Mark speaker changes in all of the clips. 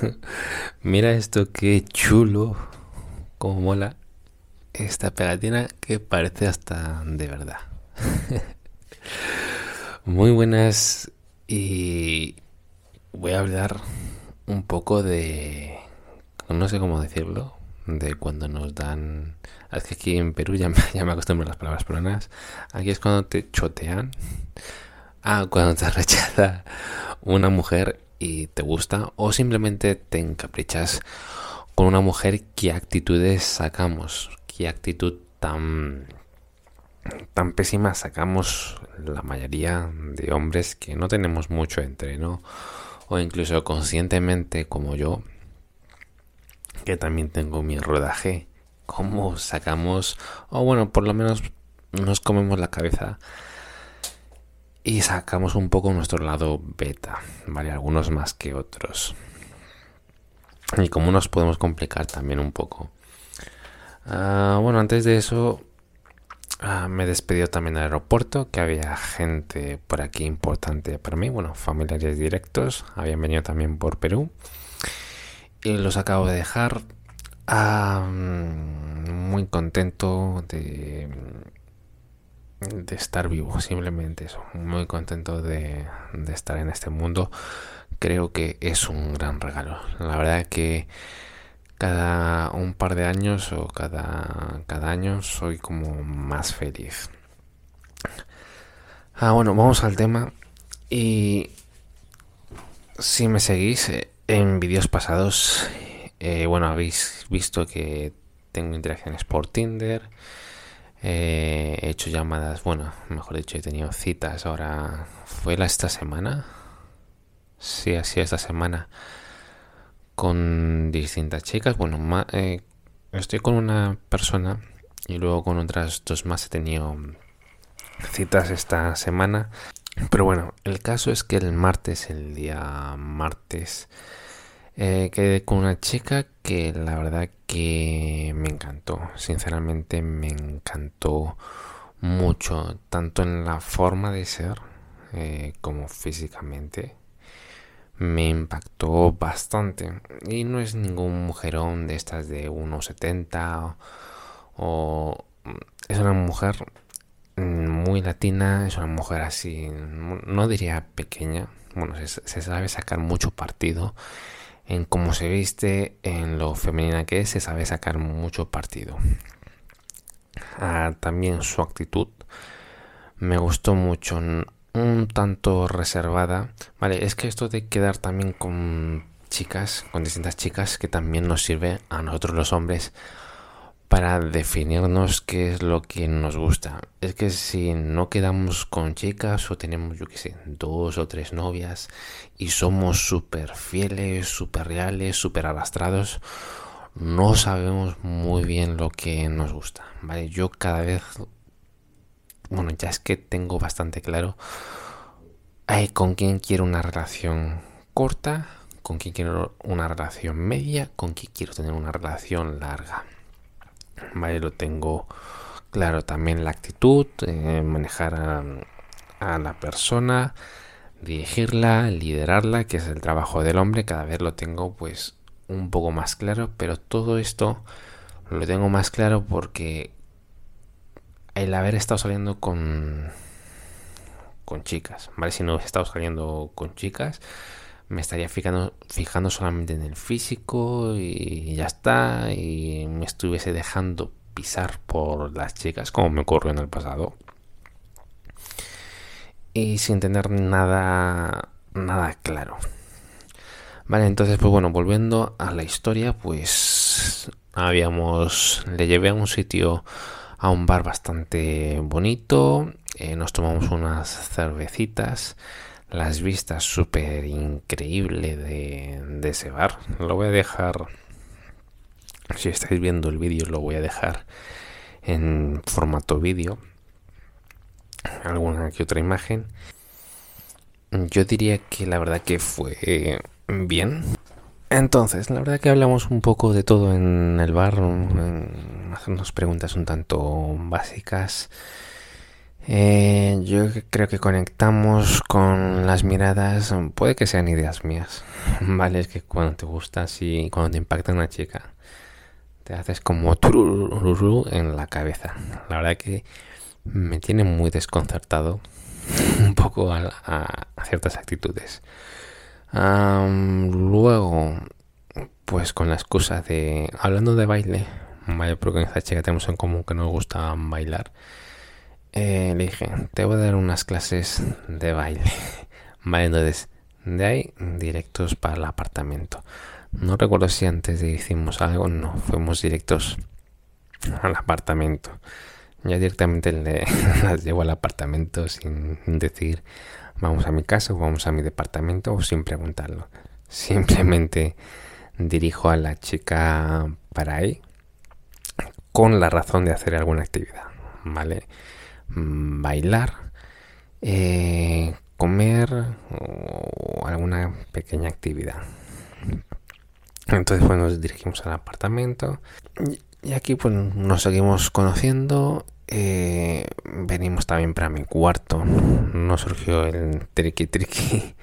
Speaker 1: Mira esto, qué chulo. Como mola. Esta pegatina que parece hasta de verdad. Muy buenas y voy a hablar un poco de... No sé cómo decirlo. De cuando nos dan... Es que aquí en Perú ya me, ya me acostumbro a las palabras peruanas. Aquí es cuando te chotean. Ah, cuando te rechaza una mujer y te gusta o simplemente te encaprichas con una mujer, ¿qué actitudes sacamos? ¿Qué actitud tan tan pésima sacamos la mayoría de hombres que no tenemos mucho entreno o incluso conscientemente como yo que también tengo mi rodaje cómo sacamos o bueno por lo menos nos comemos la cabeza y sacamos un poco nuestro lado beta, ¿vale? Algunos más que otros. Y cómo nos podemos complicar también un poco. Ah, bueno, antes de eso ah, me despidió también del aeropuerto, que había gente por aquí importante para mí, bueno, familiares directos, habían venido también por Perú. Y los acabo de dejar ah, muy contento de de estar vivo, simplemente eso. Muy contento de, estar en este mundo. Creo que es un gran regalo. La verdad que cada un par de años o cada, cada año soy como más feliz. Ah, bueno, vamos al tema. Y si me seguís eh, en vídeos pasados, eh, bueno, habéis visto que tengo interacciones por Tinder he hecho llamadas, bueno, mejor dicho, he tenido citas ahora. ¿Fue la esta semana? Sí, así esta semana. Con distintas chicas. Bueno, eh, estoy con una persona y luego con otras dos más he tenido citas esta semana. Pero bueno, el caso es que el martes, el día martes, eh, quedé con una chica que la verdad que me encantó. Sinceramente me encantó mucho, tanto en la forma de ser eh, como físicamente. Me impactó bastante. Y no es ningún mujerón de estas de 1,70 o, es una mujer muy latina, es una mujer así, no diría pequeña, bueno, se sabe sacar mucho partido en cómo se viste, en lo femenina que es, se sabe sacar mucho partido. Ah, también su actitud me gustó mucho, un tanto reservada. Vale, es que esto de quedar también con chicas, con distintas chicas, que también nos sirve a nosotros los hombres para definirnos qué es lo que nos gusta. Es que si no quedamos con chicas o tenemos, yo qué sé, dos o tres novias y somos súper fieles, súper reales, súper arrastrados, no sabemos muy bien lo que nos gusta. ¿vale? Yo cada vez, bueno, ya es que tengo bastante claro con quién quiero una relación corta, con quién quiero una relación media, con quién quiero tener una relación larga. ¿Vale? Lo tengo claro también la actitud, eh, manejar a, la persona, dirigirla, liderarla, que es el trabajo del hombre, cada vez lo tengo pues un poco más claro, pero todo esto lo tengo más claro porque el haber estado saliendo con con chicas, ¿vale? Si no hubiese estado saliendo con chicas, me estaría fijando, fijando solamente en el físico y ya está, y me estuviese dejando pisar por las chicas, como me ocurrió en el pasado. Y sin tener nada, nada claro. Vale, entonces, pues bueno, volviendo a la historia, pues habíamos, le llevé a un sitio, a un bar bastante bonito, eh, nos tomamos unas cervecitas, las vistas súper increíble de, ese bar. Lo voy a dejar, si estáis viendo el vídeo, lo voy a dejar en formato vídeo. Alguna que otra imagen. Yo diría que la verdad que fue bien. Entonces, la verdad que hablamos un poco de todo en el bar, hacernos preguntas un tanto básicas Eh, yo creo que conectamos con las miradas, puede que sean ideas mías, ¿vale? Es que cuando te gusta y cuando te impacta una chica, te haces como turururu en la cabeza. La verdad que me tiene muy desconcertado un poco a, ciertas actitudes. luego, pues con la excusa de, hablando de baile, vaya porque con esta chica tenemos en común que nos gusta bailar. Eh, le dije, te voy a dar unas clases de baile. Vale, entonces, de ahí directos para el apartamento. No recuerdo si antes de hicimos algo, no, fuimos directos al apartamento. Ya directamente le, las llevo al apartamento sin decir vamos a mi casa o vamos a mi departamento o sin preguntarlo. Simplemente dirijo a la chica para ahí con la razón de hacer alguna actividad, ¿vale? Mm, bailar, eh, comer o alguna pequeña actividad. Entonces pues nos dirigimos al apartamento y aquí pues nos seguimos conociendo. Eh, venimos también para mi cuarto. Nos surgió el triqui triqui.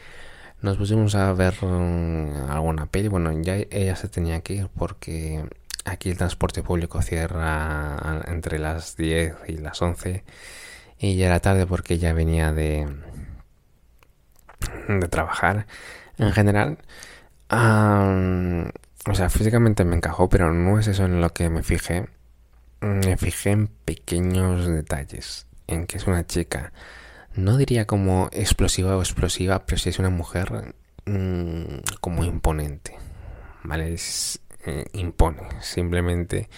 Speaker 1: Nos pusimos a ver mm, alguna peli. Bueno, ya ella se tenía que ir porque aquí el transporte público cierra entre las 10 y las 11 y ya era tarde porque ella venía de, de trabajar. En general, o sea, físicamente me encajó, pero no es eso en lo que me fijé. Me fijé en pequeños detalles, en que es una chica. No diría como explosiva o explosiva, pero sí es una mujer mm, como imponente. ¿Vale? Es, eh, impone, simplemente.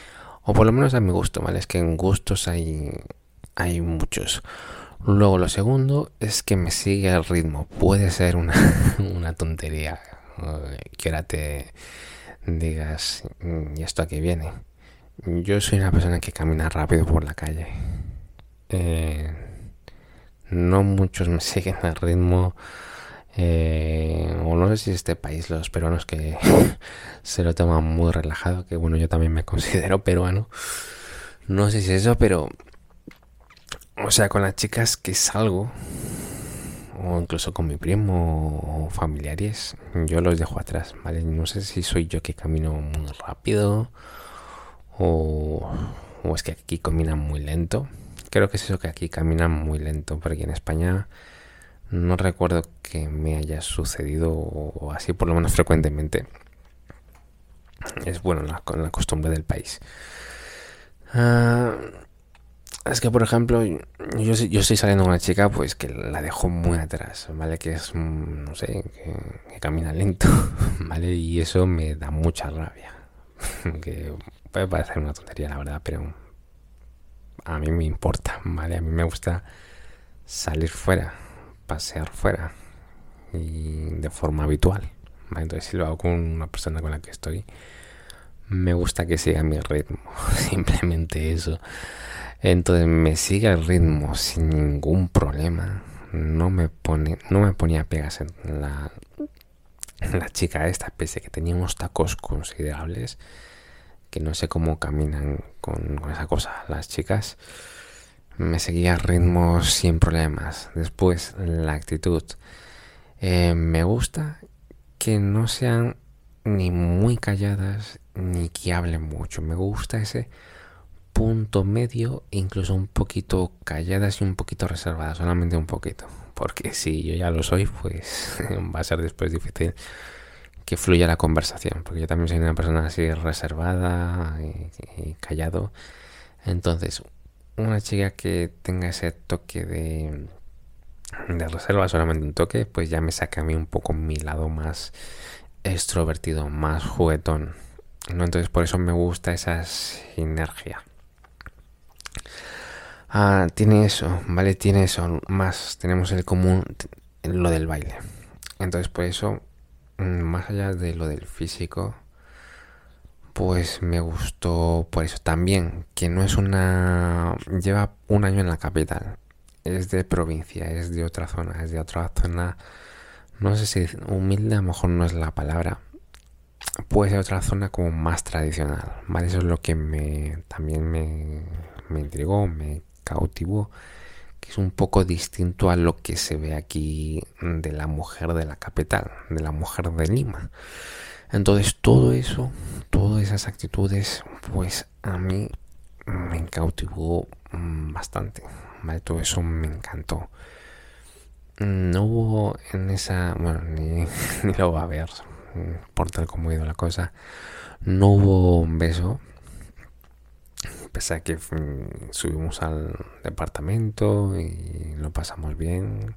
Speaker 1: O por lo menos a mi gusto, ¿vale? Es que en gustos hay, hay muchos. Luego lo segundo es que me sigue el ritmo. Puede ser una, una tontería que ahora te digas, mm, ¿y esto a viene? Yo soy una persona que camina rápido por la calle. Eh, no muchos me siguen el ritmo. Eh, o no sé si este país, los peruanos que se lo toman muy relajado, que bueno, yo también me considero peruano. No sé si es eso, pero o sea, con las chicas que salgo, o incluso con mi primo o familiares, yo los dejo atrás, ¿vale? No sé si soy yo que camino muy rápido o, o es que aquí caminan muy lento. Creo que es eso que aquí caminan muy lento, porque en España no recuerdo que me haya sucedido o así por lo menos frecuentemente. Es bueno la, costumbre del país. Ah, es que, por ejemplo, yo, estoy saliendo con una chica pues que la dejo muy atrás, ¿vale? Que es, mm, no sé, que, camina lento, ¿vale? Y eso me da mucha rabia. que puede parecer una tontería, la verdad, pero a mí me importa, ¿vale? A mí me gusta salir fuera, pasear fuera y de forma habitual. Entonces, si lo hago con una persona con la que estoy, me gusta que siga mi ritmo, simplemente eso. Entonces me sigue el ritmo sin ningún problema. No me pone, no me ponía pegas en la, la chica esta, pese que tenía unos tacos considerables, que no sé cómo caminan con, esa cosa las chicas. Me seguía el ritmo sin problemas. Después, la actitud. Eh, me gusta que no sean ni muy calladas ni que hablen mucho. Me gusta ese punto medio, incluso un poquito calladas y un poquito reservadas, solamente un poquito. Porque si yo ya lo soy, pues va a ser después difícil que fluya la conversación. Porque yo también soy una persona así reservada y, callado. Entonces, una chica que tenga ese toque de, de reserva, solamente un toque, pues ya me saca a mí un poco mi lado más extrovertido, más juguetón. ¿no? Entonces por eso me gusta esa sinergia. Ah, tiene eso, ¿vale? Tiene eso, más tenemos el común, lo del baile. Entonces, por eso, mm, más allá de lo del físico, pues me gustó por eso también, que no es una... lleva un año en la capital, es de provincia, es de otra zona, es de otra zona, no sé si humilde a lo mejor no es la palabra, puede ser otra zona como más tradicional, ¿vale? Eso es lo que me también me, me intrigó, me cautivó, que es un poco distinto a lo que se ve aquí de la mujer de la capital, de la mujer de Lima. Entonces todo eso, todas esas actitudes, pues a mí me cautivó mm, bastante. Todo eso me encantó. No hubo en esa, bueno, ni, lo va a ver, por tal como ha ido la cosa. No hubo un beso, pese a que subimos al departamento y lo pasamos bien.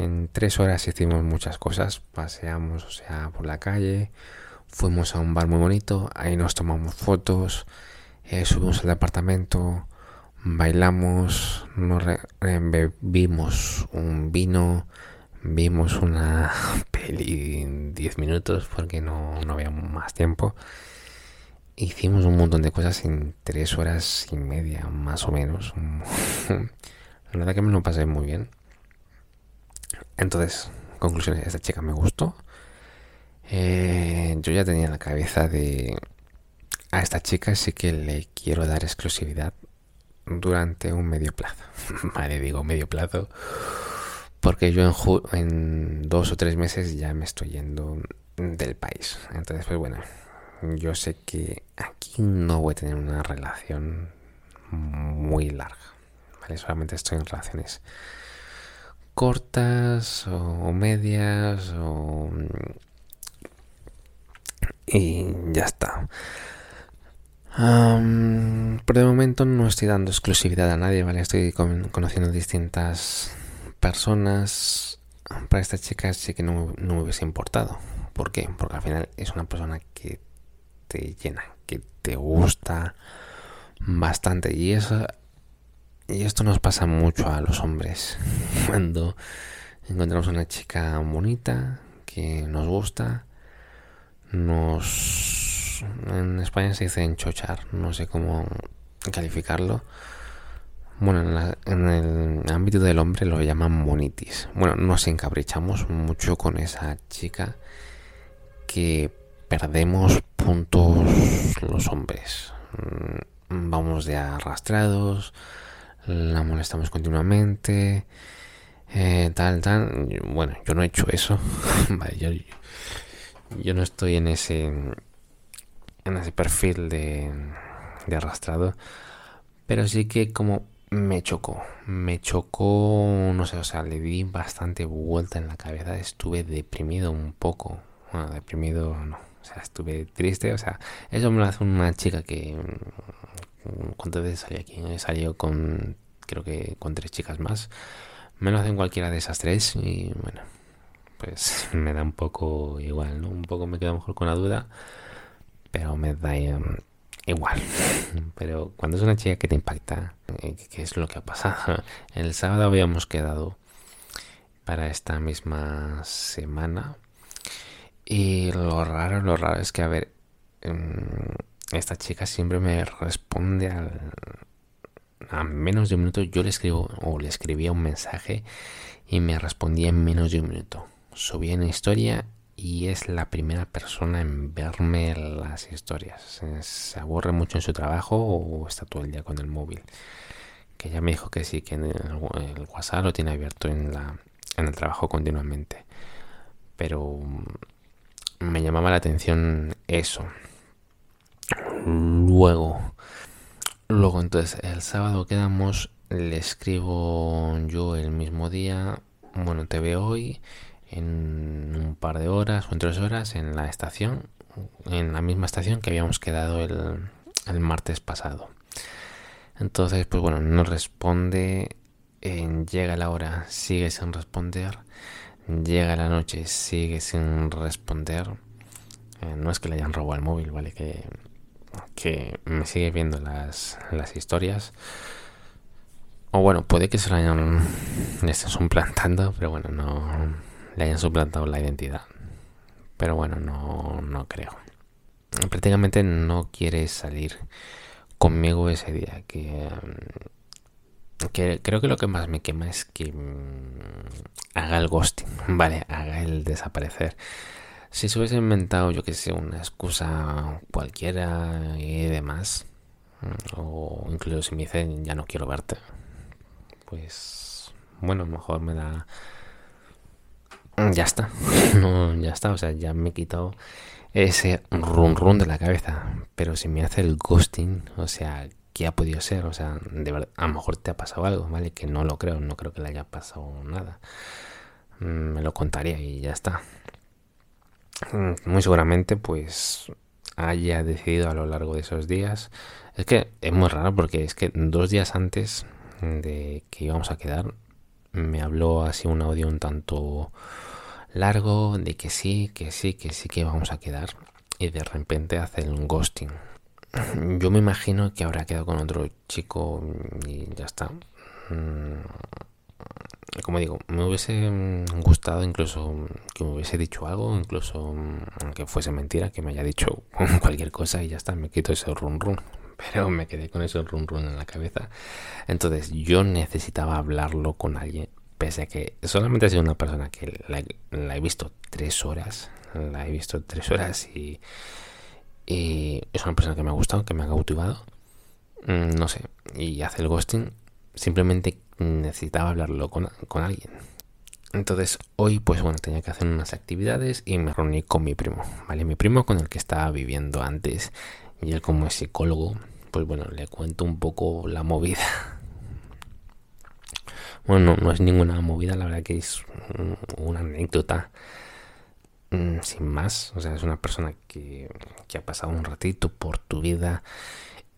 Speaker 1: En tres horas hicimos muchas cosas, paseamos, o sea, por la calle, fuimos a un bar muy bonito, ahí nos tomamos fotos, eh, subimos al departamento, bailamos, nos bebimos un vino, vimos una peli en 10 minutos porque no, no había más tiempo. Hicimos un montón de cosas en 3 horas y media, más o menos. La verdad que me lo pasé muy bien. Entonces, conclusiones, esta chica me gustó. Eh, yo ya tenía en la cabeza de a esta chica sí que le quiero dar exclusividad durante un medio plazo. vale, digo medio plazo. Porque yo en, en dos o tres meses ya me estoy yendo del país. Entonces, pues bueno, yo sé que aquí no voy a tener una relación muy larga. ¿vale? Solamente estoy en relaciones cortas o medias o... y ya está por el momento no estoy dando exclusividad a nadie, ¿vale? Estoy conociendo distintas personas. Para esta chica sí que no, no me hubiese importado. ¿Por qué? Porque al final es una persona que te llena, que te gusta bastante. Y eso y esto nos pasa mucho a los hombres. Cuando encontramos una chica bonita que nos gusta, nos en España se dice enchochar, no sé cómo calificarlo. Bueno, en, el ámbito del hombre lo llaman monitis. Bueno, nos encaprichamos mucho con esa chica que perdemos puntos los hombres. Mm, vamos de arrastrados, la molestamos continuamente, eh, tal, tal. Bueno, yo no he hecho eso. yo no estoy en ese en ese perfil de, de arrastrado. Pero sí que como me chocó, me chocó, no sé, o sea, le di bastante vuelta en la cabeza, estuve deprimido un poco, bueno, deprimido no, o sea, estuve triste, o sea, eso me lo hace una chica que, ¿cuántas veces salí aquí? He salido con, creo que con tres chicas más, me lo hacen cualquiera de esas tres y bueno, pues me da un poco igual, ¿no? Un poco me quedo mejor con la duda pero me da em, igual. Pero cuando es una chica que te impacta, eh, ¿qué es lo que ha pasado? El sábado habíamos quedado para esta misma semana. Y lo raro, lo raro es que, a ver, em, esta chica siempre me responde a menos de un minuto. Yo le escribo o le escribía un mensaje y me respondía en menos de un minuto. Subía una historia y es la primera persona en verme las historias. Se aburre mucho en su trabajo o está todo el día con el móvil. Que ya me dijo que sí, que el, WhatsApp lo tiene abierto en, la, en el trabajo continuamente. Pero mm, me llamaba la atención eso. Luego, luego entonces el sábado quedamos, le escribo yo el mismo día, bueno, te veo hoy en un par de horas o en tres horas en la estación, en la misma estación que habíamos quedado el, el martes pasado. Entonces, pues bueno, no responde, llega la hora, sigue sin responder, llega la noche, sigue sin responder. Eh, no es que le hayan robado el móvil, ¿vale? Que, que me sigue viendo las, las historias. O bueno, puede que se lo hayan estén suplantando, pero bueno, no, le hayan suplantado la identidad. Pero bueno, no, no creo. Prácticamente no quiere salir conmigo ese día. Que, mm, creo que lo que más me quema es que mm, haga el ghosting, ¿vale? Haga el desaparecer. Si se hubiese inventado, yo que sé, una excusa cualquiera y demás, mm, o incluso si me dicen ya no quiero verte, pues bueno, mejor me da... Ya está, ya está, o sea, ya me he quitado ese run run de la cabeza, pero si me hace el ghosting, o sea, ¿qué ha podido ser? O sea, de verdad, a lo mejor te ha pasado algo, ¿vale? Que no lo creo, no creo que le haya pasado nada. Mm, me lo contaría y ya está. Mm, muy seguramente, pues haya decidido a lo largo de esos días. Es que es muy raro porque es que dos días antes de que íbamos a quedar, me habló así un audio un tanto largo de que sí, que sí, que sí que vamos a quedar y de repente hace un ghosting. Yo me imagino que habrá quedado con otro chico y ya está. Mm, como digo, me hubiese gustado incluso que me hubiese dicho algo, incluso aunque fuese mentira, que me haya dicho cualquier cosa y ya está, me quito ese run run. Pero me quedé con ese run run en la cabeza. Entonces yo necesitaba hablarlo con alguien, pese a que solamente ha sido una persona que la, he visto tres horas, la he visto tres horas y, es una persona que me ha gustado, que me ha cautivado. Mm, no sé, y hace el ghosting simplemente necesitaba hablarlo con, con alguien. Entonces hoy pues bueno tenía que hacer unas actividades y me reuní con mi primo, ¿vale? Mi primo con el que estaba viviendo antes y él como es psicólogo pues bueno le cuento un poco la movida. Bueno, no, es ninguna movida, la verdad que es una anécdota mm, sin más. O sea, es una persona que, que ha pasado un ratito por tu vida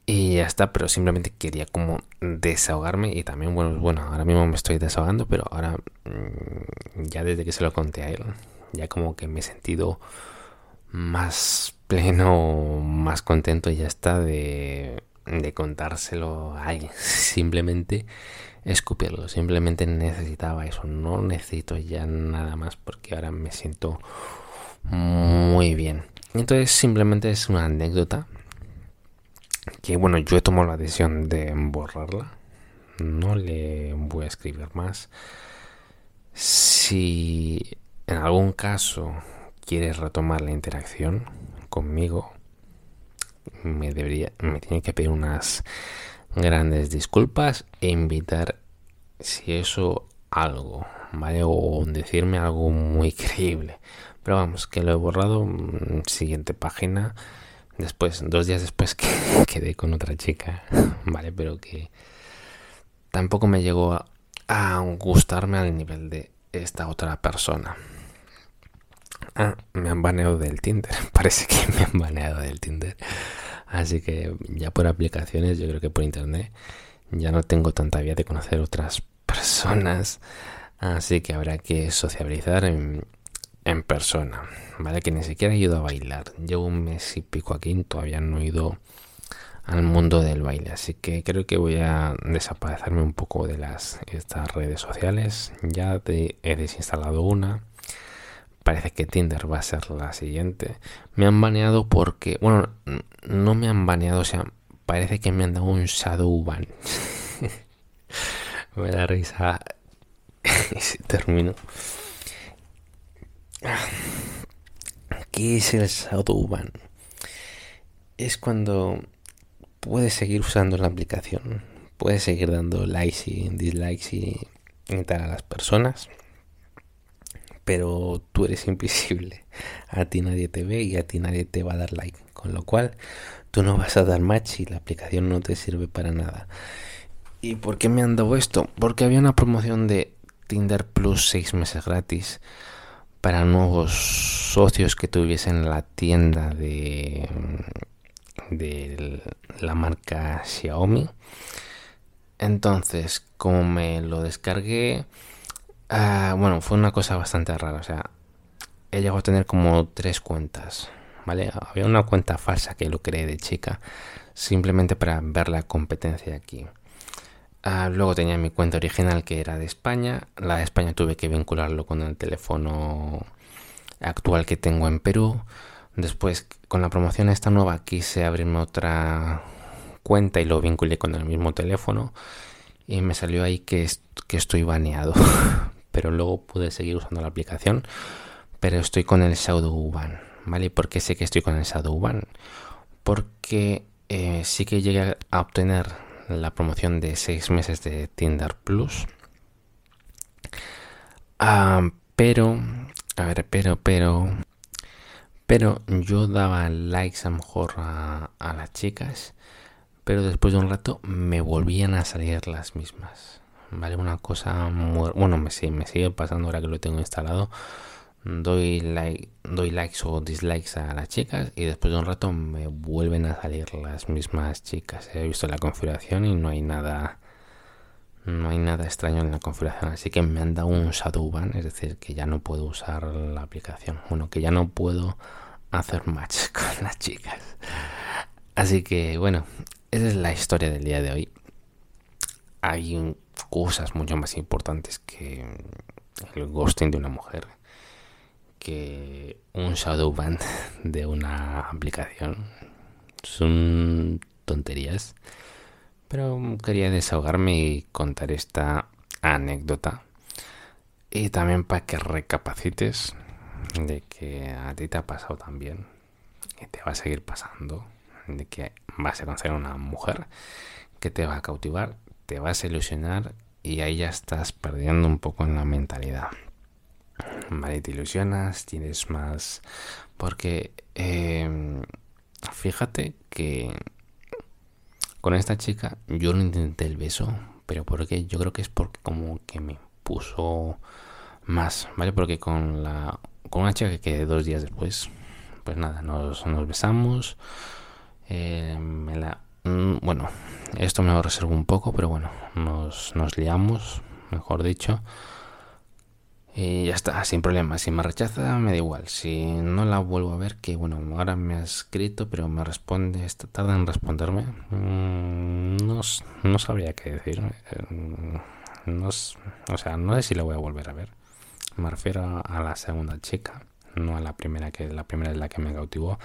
Speaker 1: y ya está, pero simplemente quería como desahogarme y también, bueno, bueno, ahora mismo me estoy desahogando, pero ahora mm, ya desde que se lo conté a él, ya como que me he sentido más pleno, más contento y ya está de, contárselo a. Simplemente escupirlo, simplemente necesitaba eso, no necesito ya nada más porque ahora me siento muy bien. Entonces simplemente es una anécdota que bueno, yo he tomado la decisión de borrarla. No le voy a escribir más. Si en algún caso quieres retomar la interacción conmigo, me debería, tiene que pedir unas grandes disculpas e invitar si eso algo, ¿vale? O decirme algo muy creíble. Pero vamos, que lo he borrado. Mm, siguiente página después, dos días después que quedé con otra chica, ¿vale? Pero que tampoco me llegó a, gustarme al nivel de esta otra persona. Ah, me han baneado del Tinder. Parece que me han baneado del Tinder. Así que ya por aplicaciones, yo creo que por internet, ya no tengo tanta vía de conocer otras personas. Así que habrá que sociabilizar en, en persona, ¿vale? Que ni siquiera he ido a bailar. Llevo un mes y pico aquí y todavía no he ido al mundo del baile. Así que creo que voy a desaparecerme un poco de las estas redes sociales. Ya he desinstalado una. Parece que Tinder va a ser la siguiente. Me han baneado porque, bueno, no me han baneado, o sea, parece que me han dado un shadow ban. me da risa si termino. ¿Qué es el Shadowban? Es cuando puedes seguir usando la aplicación, puedes seguir dando likes y dislikes y, tal a las personas, pero tú eres invisible. A ti nadie te ve y a ti nadie te va a dar like, con lo cual tú no vas a dar match y la aplicación no te sirve para nada. ¿Y por qué me han dado esto? Porque había una promoción de Tinder Plus 6 meses gratis para nuevos socios que tuviesen la tienda de, de la marca Xiaomi. Entonces, como me lo descargué, ah, bueno, fue una cosa bastante rara. O sea, he llegado a tener como tres cuentas. ¿Vale? Había una cuenta falsa que lo creé de chica, simplemente para ver la competencia aquí. Ah, luego tenía mi cuenta original que era de España. La de España tuve que vincularlo con el teléfono actual que tengo en Perú. Después, con la promoción esta nueva, quise abrirme otra cuenta y lo vinculé con el mismo teléfono. Y me salió ahí que, estoy baneado. pero luego pude seguir usando la aplicación. Pero estoy con el Shadowban. ¿Vale? ¿Por qué sé que estoy con el Shadowban? Porque eh, sí que llegué a obtener la promoción de seis meses de Tinder Plus. Ah, pero, a ver, pero, pero, pero yo daba likes a lo mejor a, las chicas, pero después de un rato me volvían a salir las mismas. Vale, una cosa bueno, me, me sigue pasando ahora que lo tengo instalado doy, like, doy likes o dislikes a las chicas y después de un rato me vuelven a salir las mismas chicas. He visto la configuración y no hay nada no hay nada extraño en la configuración, así que me han dado un shadow es decir, que ya no puedo usar la aplicación. Bueno, que ya no puedo hacer match con las chicas. Así que bueno, esa es la historia del día de hoy. Hay cosas mucho más importantes que el ghosting de una mujer que un shadow ban de una aplicación son tonterías. Pero quería desahogarme y contar esta anécdota. Y también para que recapacites de que a ti te ha pasado también. Y te va a seguir pasando. De que vas a conocer a una mujer que te va a cautivar, te vas a ilusionar y ahí ya estás perdiendo un poco en la mentalidad. Vale, te ilusionas, tienes más... Porque em, fíjate que con esta chica yo no intenté el beso, pero porque yo creo que es porque como que me puso más, ¿vale? Porque con la con una chica que quedé dos días después, pues nada, nos, nos besamos. Eh, la, mm, bueno, esto me lo reservo un poco, pero bueno, nos, nos liamos, mejor dicho. Y ya está, sin problema. Si me rechaza, me da igual. Si no la vuelvo a ver, que bueno, ahora me ha escrito, pero me responde, esta tarde en responderme. Mm, no, no sabría qué decir. Eh, no, o sea, no sé si la voy a volver a ver. Me refiero a la segunda chica, no a la primera, que la primera es la que me cautivó.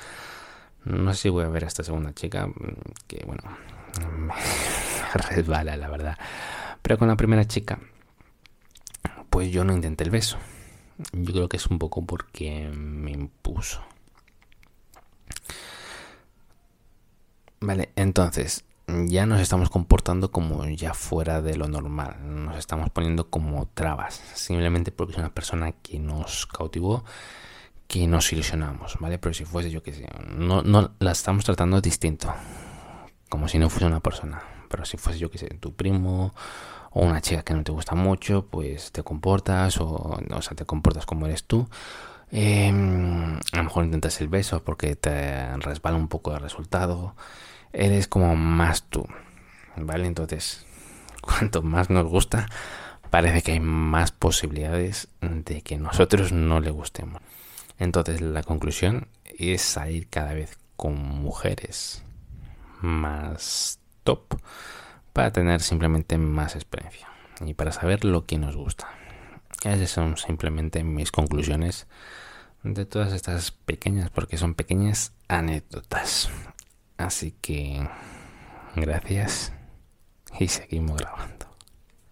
Speaker 1: No sé si voy a ver a esta segunda chica, que bueno, me resbala, la verdad. Pero con la primera chica pues yo no intenté el beso. Yo creo que es un poco porque me impuso. Vale, entonces ya nos estamos comportando como ya fuera de lo normal. Nos estamos poniendo como trabas. Simplemente porque es una persona que nos cautivó, que nos ilusionamos, ¿vale? Pero si fuese yo que sé, no, no la estamos tratando distinto. Como si no fuese una persona. Pero si fuese yo que sé, tu primo o una chica que no te gusta mucho, pues te comportas o, o sea, te comportas como eres tú. Em, a lo mejor intentas el beso porque te resbala un poco el resultado. Eres como más tú, ¿vale? Entonces, cuanto más nos gusta, parece que hay más posibilidades de que nosotros no le gustemos. Entonces, la conclusión es salir cada vez con mujeres más top para tener simplemente más experiencia y para saber lo que nos gusta. Esas son simplemente mis conclusiones de todas estas pequeñas, porque son pequeñas anécdotas. Así que gracias y seguimos grabando.